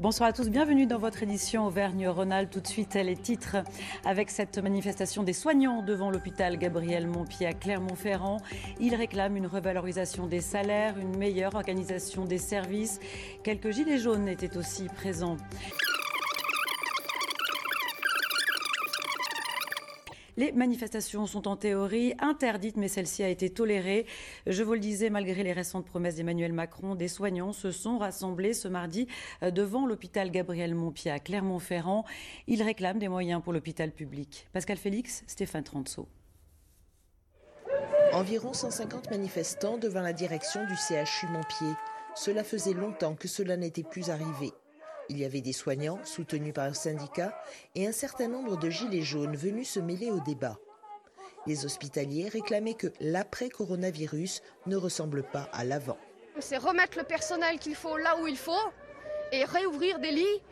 Bonsoir à tous, bienvenue dans votre édition Auvergne-Rhône-Alpes. Tout de suite, les titres avec cette manifestation des soignants devant l'hôpital Gabriel Montpied à Clermont-Ferrand. Ils réclament une revalorisation des salaires, une meilleure organisation des services. Quelques gilets jaunes étaient aussi présents. Les manifestations sont en théorie interdites, mais celle-ci a été tolérée. Je vous le disais, malgré les récentes promesses d'Emmanuel Macron, des soignants se sont rassemblés ce mardi euh, devant l'hôpital Gabriel Montpied à Clermont-Ferrand. Ils réclament des moyens pour l'hôpital public. Pascal Félix, Stéphane Transo. Environ 150 manifestants devant la direction du CHU Montpied. Cela faisait longtemps que cela n'était plus arrivé. Il y avait des soignants soutenus par un syndicat et un certain nombre de gilets jaunes venus se mêler au débat. Les hospitaliers réclamaient que l'après-coronavirus ne ressemble pas à l'avant. C'est remettre le personnel qu'il faut là où il faut et réouvrir des lits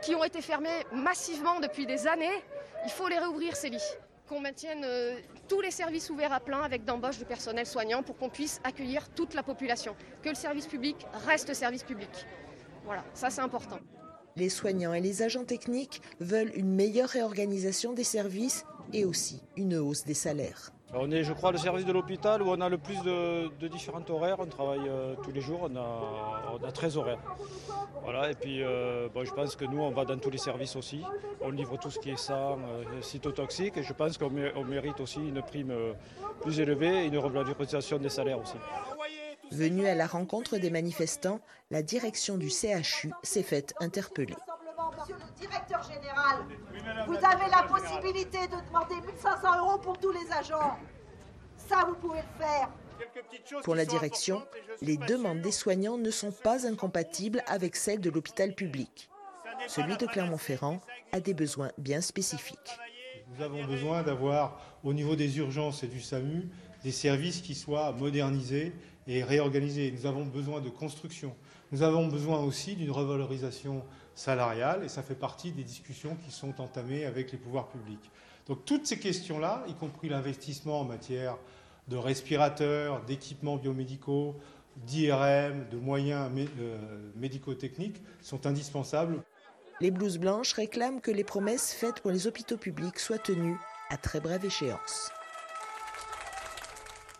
qui ont été fermés massivement depuis des années. Il faut les réouvrir, ces lits. Qu'on maintienne euh, tous les services ouverts à plein avec d'embauche de personnel soignant pour qu'on puisse accueillir toute la population. Que le service public reste service public. Voilà, ça c'est important. Les soignants et les agents techniques veulent une meilleure réorganisation des services et aussi une hausse des salaires. On est, je crois, le service de l'hôpital où on a le plus de, différents horaires. On travaille euh, tous les jours, on a, 13 horaires. Voilà, et puis euh, je pense que nous, on va dans tous les services aussi. On livre tout ce qui est sang, euh, cytotoxique, et je pense qu'on mérite aussi une prime plus élevée et une revalorisation des salaires aussi. Venue à la rencontre des manifestants, la direction du CHU s'est faite interpeller. Monsieur le directeur général, vous avez la possibilité de demander 1500 euros pour tous les agents. Ça, vous pouvez le faire. Pour la direction, les demandes des soignants ne sont pas incompatibles avec celles de l'hôpital public. Celui de Clermont-Ferrand a des besoins bien spécifiques. Nous avons besoin d'avoir, au niveau des urgences et du SAMU, des services qui soient modernisés et réorganisés. Nous avons besoin de construction. Nous avons besoin aussi d'une revalorisation salariale et ça fait partie des discussions qui sont entamées avec les pouvoirs publics. Donc toutes ces questions-là, y compris l'investissement en matière de respirateurs, d'équipements biomédicaux, d'IRM, de moyens euh, médico-techniques, sont indispensables. Les blouses blanches réclament que les promesses faites pour les hôpitaux publics soient tenues à très brève échéance.